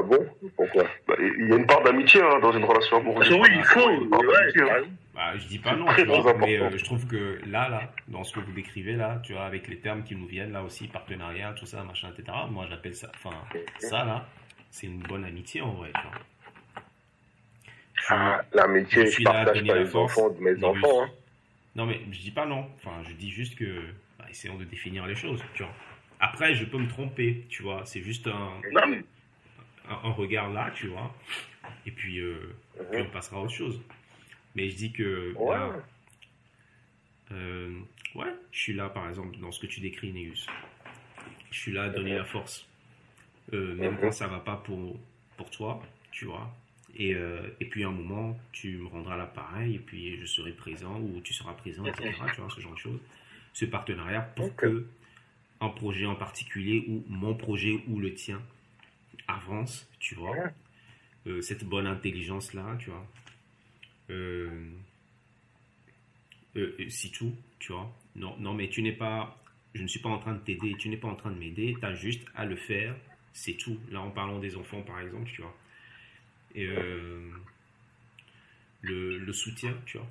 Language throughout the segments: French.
Ah bon Pourquoi bah, Il y a une part d'amitié hein, dans une relation amoureuse. Oui, il faut. Ouais, hein. bah, je dis pas non, tu vois, mais euh, je trouve que là, là, dans ce que vous décrivez là, tu vois, avec les termes qui nous viennent là aussi, partenariat, tout ça, machin, etc. Moi, j'appelle ça, enfin, ça là, c'est une bonne amitié en vrai. Tu vois. Ah, l'amitié, je, je partage pas les enfants de mes enfants. Hein. Non, mais je dis pas non. Enfin, je dis juste que, bah, essayons de définir les choses, tu vois. Après, je peux me tromper, tu vois. C'est juste un, un, regard là, tu vois. Et puis, euh, puis, on passera à autre chose. Mais je dis que. Ouais. euh, ouais, je suis là, par exemple, dans ce que tu décris, Néus. Je suis là à donner la force. Euh, même quand ça va pas pour, pour toi, tu vois. Et, et puis à un moment, tu me rendras l'appareil et puis je serai présent ou tu seras présent, etc. Tu vois, ce genre de choses. Ce partenariat pour que un projet en particulier ou mon projet ou le tien avance, tu vois. Euh, cette bonne intelligence-là, tu vois. Euh, euh, c'est tout, tu vois. Non, non, mais tu n'es pas, je ne suis pas en train de t'aider, tu n'es pas en train de m'aider, tu as juste à le faire, c'est tout. Là, en parlant des enfants, par exemple, tu vois. Et le, le, soutien, tu vois.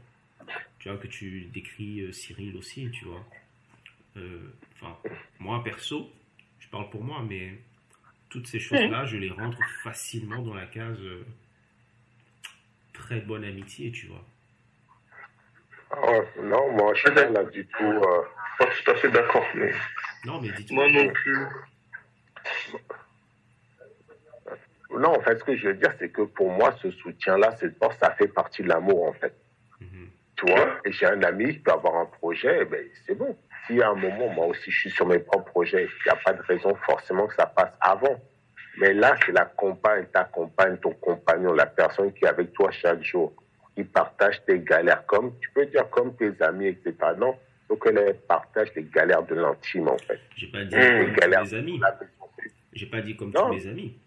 Tu vois, que tu décris Cyril aussi, tu vois. Enfin, moi, perso, je parle pour moi, mais toutes ces choses-là, je les rentre facilement dans la case très bonne amitié, tu vois. Oh, non, moi, je suis pas là du tout. Euh... Pas tout à fait d'accord, mais. Non, mais dites-moi. Moi non plus. Non, en fait, ce que je veux dire, c'est que pour moi, ce soutien-là, cette force, ça fait partie de l'amour, en fait. Mm -hmm. Tu vois, et j'ai un ami qui peut avoir un projet, ben, c'est bon. Si à un moment, moi aussi, je suis sur mes propres projets, il n'y a pas de raison forcément que ça passe avant. Mais là, c'est la compagne, ta compagne, ton compagnon, la personne qui est avec toi chaque jour, qui partage tes galères comme, tu peux dire comme tes amis, etc. Non, donc elle partage les galères de l'intime, en fait. J'ai pas dit mmh. comme galères tous les amis. J'ai pas dit comme non. tous les amis.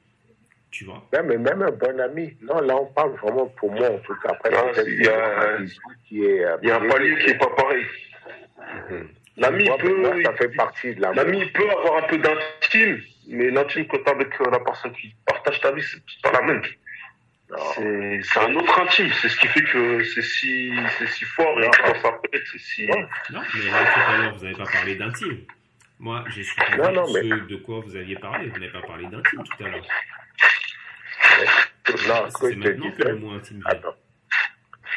Tu vois? Même, mais même un bon ami. Non, là, on parle vraiment pour moi, en tout cas. Après, il y a, qui est, il y a un palier qui est pas pareil. Mmh. L'ami peut, moi, ça fait partie de l'amour. L'ami peut avoir un peu d'intime, mais l'intime que tu as avec la personne qui partage ta vie, c'est pas la même. C'est un autre intime, c'est ce qui fait que c'est si, si fort et quand ça pète, c'est si. Non, mais là, tout à l'heure, vous n'avez pas parlé d'intime. Moi, j'ai su non, non, mais... de quoi vous aviez parlé. Vous n'avez pas parlé d'intime tout à l'heure. Non, ce que le mot intime vient. Attends.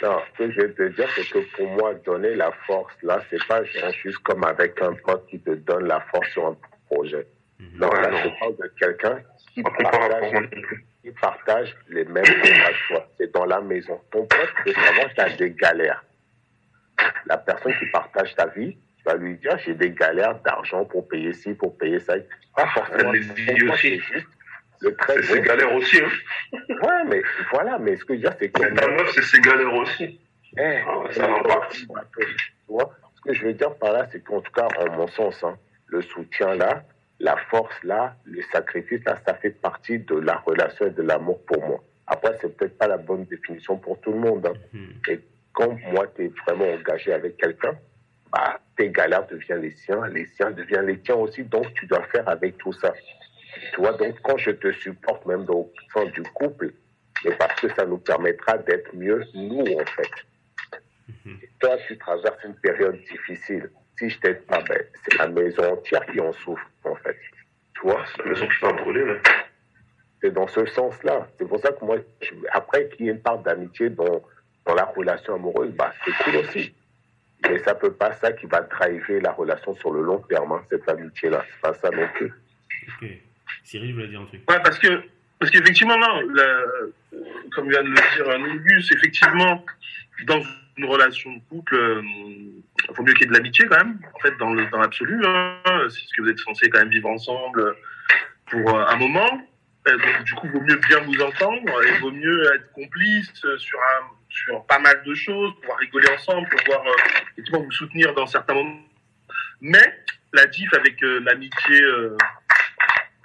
Non, ce que je vais te dire, c'est que pour moi, donner la force, là, c'est pas genre juste comme avec un pote qui te donne la force sur un projet. Mhm. Non, là, je parle de quelqu'un qui partage, qui partage les mêmes que toi. C'est dans la maison. Ton pote peut savoir que tu as des galères. La personne qui partage ta vie, tu vas lui dire, j'ai des galères d'argent pour payer ci, pour payer ça. Pas forcément. Les vies aussi. Juste le très C'est galères aussi, hein. Ouais, mais voilà, mais ce que je veux dire, c'est que. Ta meuf, c'est ses galères aussi. Eh, Ah ça tu vois, ce que je veux dire par là, c'est qu'en tout cas, en mon sens, hein, le soutien là, la force là, le sacrifice là, ça fait partie de la relation et de l'amour pour moi. Après, c'est peut-être pas la bonne définition pour tout le monde. Hein. Mhm. Et quand moi, tu es vraiment engagé avec quelqu'un, bah, tes galères deviennent les siens, les siens deviennent les tiens aussi, donc tu dois faire avec tout ça. Tu vois, donc quand je te supporte même dans le sens du couple, c'est parce que ça nous permettra d'être mieux, nous, en fait. Toi, tu traverses une période difficile. Si je t'aide pas, ben, c'est la maison entière qui en souffre, en fait. Tu vois C'est la maison qui va brûler, là. C'est dans ce sens-là. C'est pour ça que moi, je- après qu'il y ait une part d'amitié dans, dans la relation amoureuse, bah, c'est cool aussi. Mais ça peut pas ça qui va driver la relation sur le long terme, hein, cette amitié-là. C'est pas ça non plus. Ok. Cyril, je voulais dire un truc. Ouais, parce que, parce qu'effectivement, non, comme vient de le dire Négus, effectivement, dans une relation de couple, euh, il faut mieux qu'il y ait de l'amitié quand même, en fait, dans le- dans l'absolu. Hein, c'est ce que vous êtes censés quand même vivre ensemble pour euh, un moment. Euh, donc, du coup, il vaut mieux bien vous entendre et il vaut mieux être complice euh, sur, un, sur pas mal de choses, pouvoir rigoler ensemble, pouvoir euh, effectivement vous soutenir dans certains moments. Mais la diff avec euh, l'amitié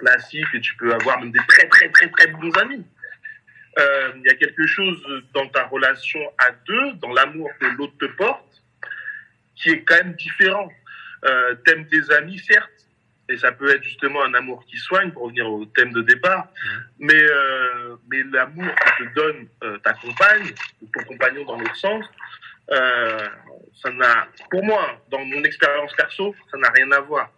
euh, classique, et tu peux avoir même des très très très très bons amis. Euh, Il y a quelque chose dans ta relation à deux, dans l'amour que l'autre te porte, qui est quand même différent. Euh, T'aimes tes amis, certes, et ça peut être justement un amour qui soigne, pour revenir au thème de départ, mais, euh, mais l'amour que te donne euh, ta compagne, ou ton compagnon dans l'autre sens, ça n'a, pour moi, dans mon expérience perso, ça n'a rien à voir.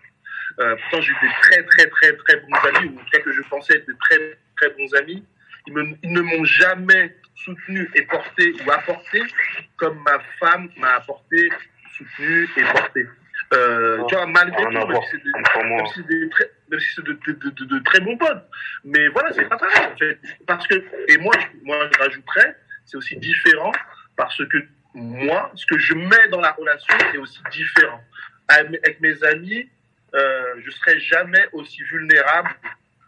Euh, pourtant, j'ai eu des très, très, très, très bons amis, ou en tout cas que je pensais être des très, très bons amis. Ils, me, ils ne m'ont jamais soutenu et porté ou apporté comme ma femme m'a apporté, soutenu et porté. Euh, tu vois, malgré tout, même si c'est des, très, même si c'est de, de, de, de, très bons potes. Mais voilà, c'est pas pareil, en fait. Parce que, et moi, moi, je rajouterais, c'est aussi différent parce que moi, ce que je mets dans la relation est aussi différent. Avec mes amis, euh, je serai jamais aussi vulnérable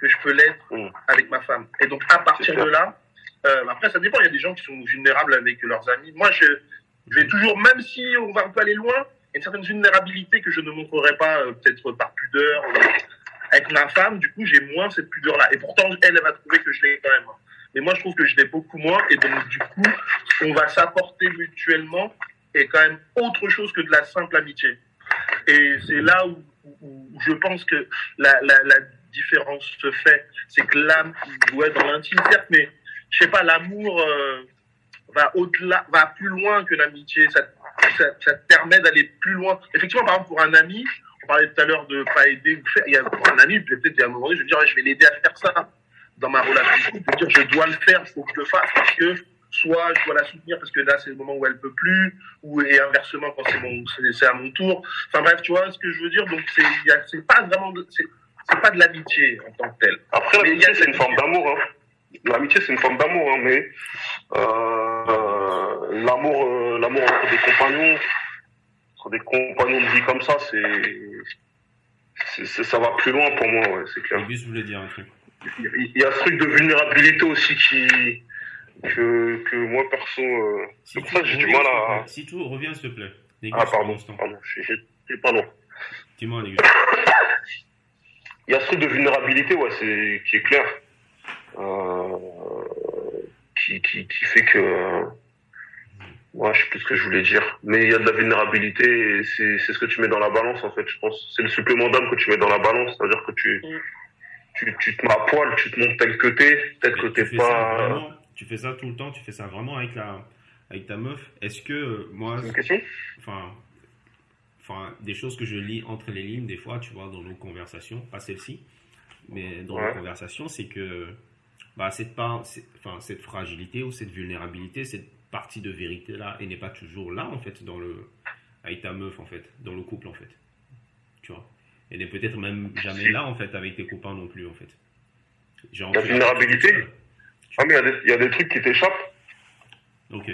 que je peux l'être mm. avec ma femme. Et donc, à partir de là, euh, après, ça dépend. Il y a des gens qui sont vulnérables avec leurs amis. Moi, je, je vais toujours, même si on va un peu aller loin, une certaine vulnérabilité que je ne montrerai pas euh, peut-être par pudeur. Avec ma femme, du coup, j'ai moins cette pudeur-là. Et pourtant, elle, elle va trouver que je l'ai quand même. Mais moi, je trouve que je l'ai beaucoup moins. Et donc, du coup, on va s'apporter mutuellement est quand même autre chose que de la simple amitié. Et c'est là où, je pense que la, la, différence se fait. C'est que l'âme, ouais, dans l'intime, certes, mais je sais pas, l'amour euh, va va plus loin que l'amitié. Ça, ça, te permet d'aller plus loin. Effectivement, par exemple, pour un ami, on parlait tout à l'heure de pas aider ou faire. Il y a, un ami, peut-être à un moment donné, je vais dire, je vais l'aider à faire ça dans ma relation. Je je dois le faire, il faut que je le fasse parce que soit je dois la soutenir parce que là c'est le moment où elle peut plus, ou et inversement quand c'est à mon tour. Enfin bref, tu vois ce que je veux dire? Donc c'est, c'est pas vraiment, c'est, pas de l'amitié en tant que telle. Après l'amitié c'est une forme d'amour. Hein. L'amitié c'est une forme d'amour, hein, mais euh, l'amour, euh, l'amour entre des compagnons, entre des compagnons de vie comme ça, c'est, c'est, ça va plus loin pour moi, ouais, c'est clair. je voulais dire un truc. Il y a ce truc de vulnérabilité aussi qui que, que moi perso, euh, c'est pour ça que j'ai du mal à. Si tout, reviens s'il te plaît. ah, pardon, pardon, j'ai pas long. Dis-moi, Il y a ce truc de vulnérabilité, ouais, c'est, qui est clair. Euh, qui, qui, qui fait que. Ouais, je sais plus ce que je voulais dire. Mais il y a de la vulnérabilité et c'est, c'est ce que tu mets dans la balance, en fait, je pense. C'est le supplément d'âme que tu mets dans la balance. C'est-à-dire que tu, mm. tu, tu te mets à poil, tu te montres tel que t'es, tel que t'es pas tu fais ça tout le temps, tu fais ça vraiment avec, la, avec ta meuf. Est-ce que euh, moi. Enfin. Enfin, des choses que je lis entre les lignes, des fois, tu vois, dans nos conversations, pas celle-ci, mais dans nos conversations, c'est que bah, cette, part, enfin, cette fragilité ou cette vulnérabilité, cette partie de vérité-là, elle n'est pas toujours là, en fait, dans le, avec ta meuf, en fait, dans le couple, en fait. Tu vois? Elle n'est peut-être même jamais là, en fait, avec tes copains non plus, en fait. Genre, la vulnérabilité? Ah, mais il y, a des trucs qui t'échappent. Ok.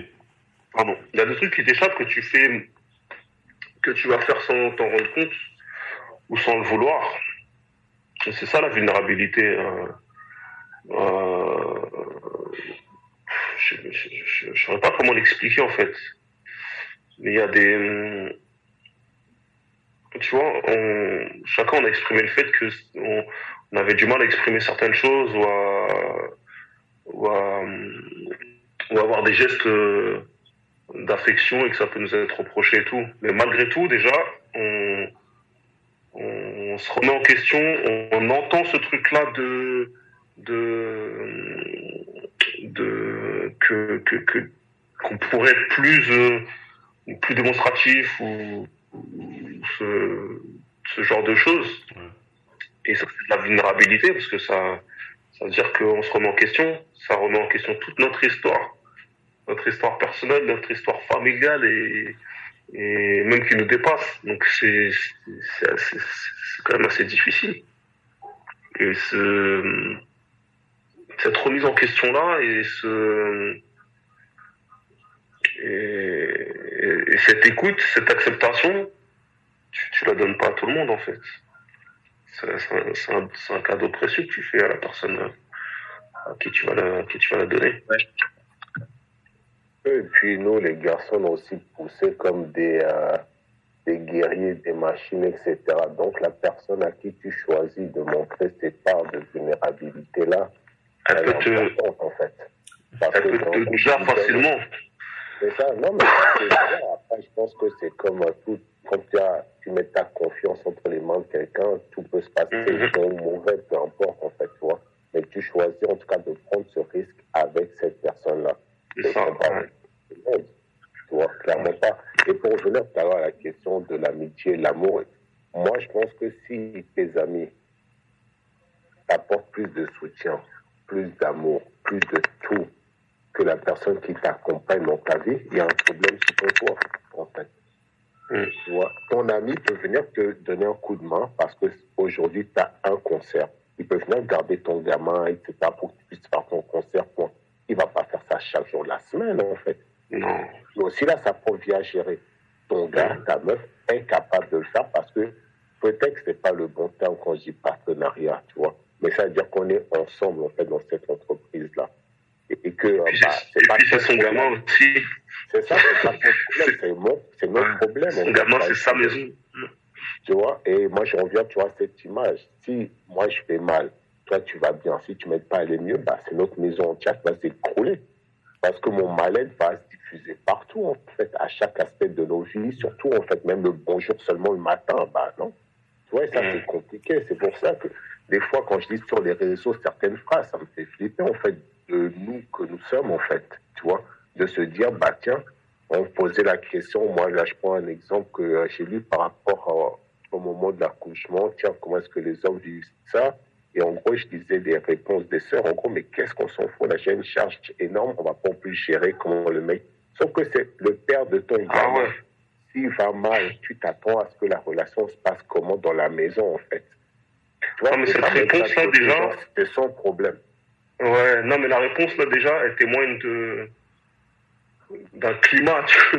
Pardon. Il y a des trucs qui t'échappent que tu fais, que tu vas faire sans t'en rendre compte ou sans le vouloir. c'est ça la vulnérabilité. Euh, euh, je ne saurais pas comment l'expliquer en fait. Mais il y a des. Tu vois, on, chacun on a exprimé le fait que on, on avait du mal à exprimer certaines choses ou à ou, ou avoir des gestes euh, d'affection et que ça peut nous être reproché et tout. Mais malgré tout, déjà, on, on se remet en question, on, entend ce truc-là de, de, de, que, que, que, qu'on pourrait être plus, euh, plus démonstratif ou, ce, ce genre de choses. Et ça, c'est de la vulnérabilité parce que ça, ça veut dire qu'on se remet en question, ça remet en question toute notre histoire, notre histoire personnelle, notre histoire familiale et, même qui nous dépasse. Donc c'est quand même assez difficile. Et ce, cette remise en question-là et, ce, et, et, cette écoute, cette acceptation, tu, tu la donnes pas à tout le monde en fait c'est un, un, cadeau précieux que tu fais à la personne à qui tu vas la, qui tu vas la donner. Et puis nous, les garçons, on aussi poussé comme des, euh, des guerriers, des machines, etc. Donc la personne à qui tu choisis de montrer cette part de vulnérabilité-là, elle, elle peut te... en fait. Parce elle peut te facilement. C'est ça, non, mais après, je pense que c'est comme tout, quand tu, as, tu mets ta confiance entre les mains de quelqu'un, tout peut se passer, Mhm. bon ou mauvais, peu importe, en fait, tu vois. Mais tu choisis, en tout cas, de prendre ce risque avec cette personne-là. C'est ça, ouais. Tu vois, clairement pas. Et pour revenir tout à l'heure à la question de l'amitié, l'amour, moi, je pense que si tes amis t'apportent plus de soutien, plus d'amour, plus de tout que la personne qui t'accompagne dans ta vie, il y a un problème sur toi, ton ami peut venir te donner un coup de main parce que aujourd'hui tu as un concert. Il peut venir garder ton gamin, etc., pour que tu puisses faire ton concert. Point. Il va pas faire ça chaque jour de la semaine, en fait. Non. Mais aussi là, propre vie à gérer. Ton gars, ta meuf est capable de le faire parce que peut-être que c'est pas le bon terme quand je dis partenariat, tu vois. Mais ça veut dire qu'on est ensemble, en fait, dans cette entreprise-là. Et, et que, euh, bah, c'est- et puis c'est son gamin aussi. C'est ça, c'est ton problème, c'est mon- notre problème. gamin, c'est sa maison. Tu vois, et moi, je reviens, tu vois, à cette image. Si moi, je fais mal, toi, tu vas bien. Si tu m'aides pas à aller mieux, bah, c'est notre maison entière qui va s'écrouler. Parce que mon mal-être va se diffuser partout, en fait, à chaque aspect de nos vies, surtout, en fait, même le bonjour seulement le matin, bah, non. Tu vois, et ça, Mm. c'est compliqué. C'est pour ça que, des fois, quand je lis sur les réseaux certaines phrases, ça me fait flipper, en fait, de nous que nous sommes, en fait. Tu vois, de se dire, bah, tiens, on posait la question, moi, là, je prends un exemple que euh, j'ai lu par rapport au moment de l'accouchement, tiens, comment est-ce que les hommes vivent ça? Et en gros, je disais des réponses des sœurs, en gros, mais qu'est-ce qu'on s'en fout? Là, j'ai une charge énorme, on va pas en plus gérer comment le mec. Sauf que c'est le père de ton Ah ouais. S'il va mal, tu t'attends à ce que la relation se passe comment dans la maison, en fait. Tu vois, Ah, mais cette réponse-là, déjà- C'est son problème. Ouais, non, mais la réponse, là, déjà, elle témoigne de, d'un climat, tu,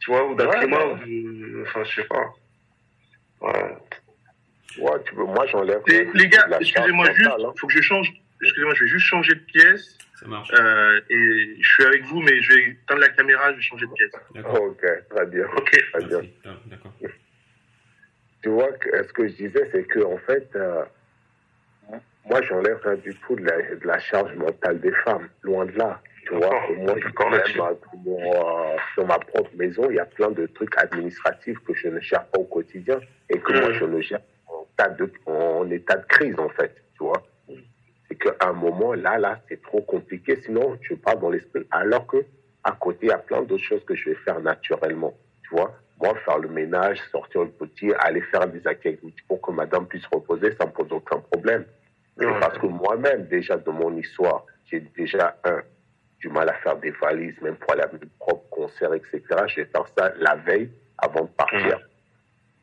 tu vois, ou d'un Ouais, climat, ouais. ou de, enfin, je sais pas. Ouais. Tu veux, moi, j'enlève. Et les gars, excusez-moi juste, mentale, hein. faut que je change. Excusez-moi, je vais juste changer de pièce. Ça marche. Euh, et je suis avec vous, mais je vais éteindre la caméra, je vais changer de pièce. D'accord. Ok, très bien. Ok. Très bien. Merci. Ah, D'accord. Tu vois, que, ce que je disais, c'est que en fait, euh, moi, j'enlève rien du tout de la, de la charge mentale des femmes, loin de là. Tu vois, moi, je d'accord même, dans, mon, euh, dans ma propre maison, il y a plein de trucs administratifs que je ne gère pas au quotidien et que moi, Mhm. je ne gère en, tas de, en état de crise, en fait. Tu vois, c'est qu'à un moment, là, là, c'est trop compliqué. Sinon, je parle dans l'esprit. Alors que à côté, il y a plein d'autres choses que je vais faire naturellement. Tu vois, moi, faire le ménage, sortir le petit, aller faire des activités pour que madame puisse reposer, ça me pose aucun problème. C'est Ouais. parce que moi-même, déjà, de mon histoire, j'ai déjà, un, du mal à faire des valises, même pour aller à mes propres concerts, etc. Je vais faire ça la veille avant de partir.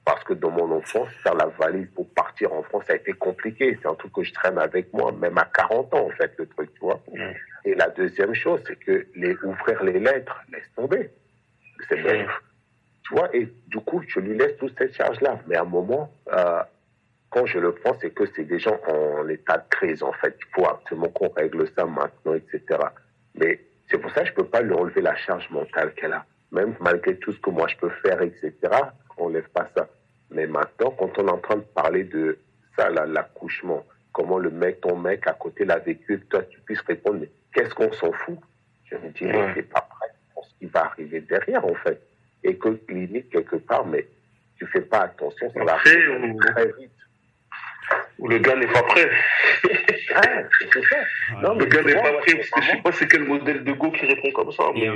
Parce que dans mon enfance, faire la valise pour partir en France, ça a été compliqué. C'est un truc que je traîne avec moi, même à 40 ans, en fait, le truc, tu vois. Mm. Et la deuxième chose, c'est que les, ouvrir les lettres, laisse tomber. C'est même, Mm. tu vois, et du coup, je lui laisse toute cette charge-là. Mais à un moment, euh, quand je le prends, c'est que c'est des gens en état de crise, en fait. Il faut absolument qu'on règle ça maintenant, etc. Mais c'est pour ça que je peux pas lui enlever la charge mentale qu'elle a. Même malgré tout ce que moi je peux faire, etc., on lève pas ça. Mais maintenant, quand on est en train de parler de ça, l'accouchement, comment le mec, ton mec à côté l'a vécu, toi tu puisses répondre, mais qu'est-ce qu'on s'en fout? Je me dis, Ouais. t'es pas prêt pour ce qui va arriver derrière, en fait. Et que limite, quelque part, mais tu fais pas attention, ça va on- très vite. Ou le gars n'est pas prêt. Ah, c'est ça. Ah, Non, Le mais gars tu n'est pas c'est parce que je sais vraiment- pas c'est quel modèle de go qui répond comme ça. Mais-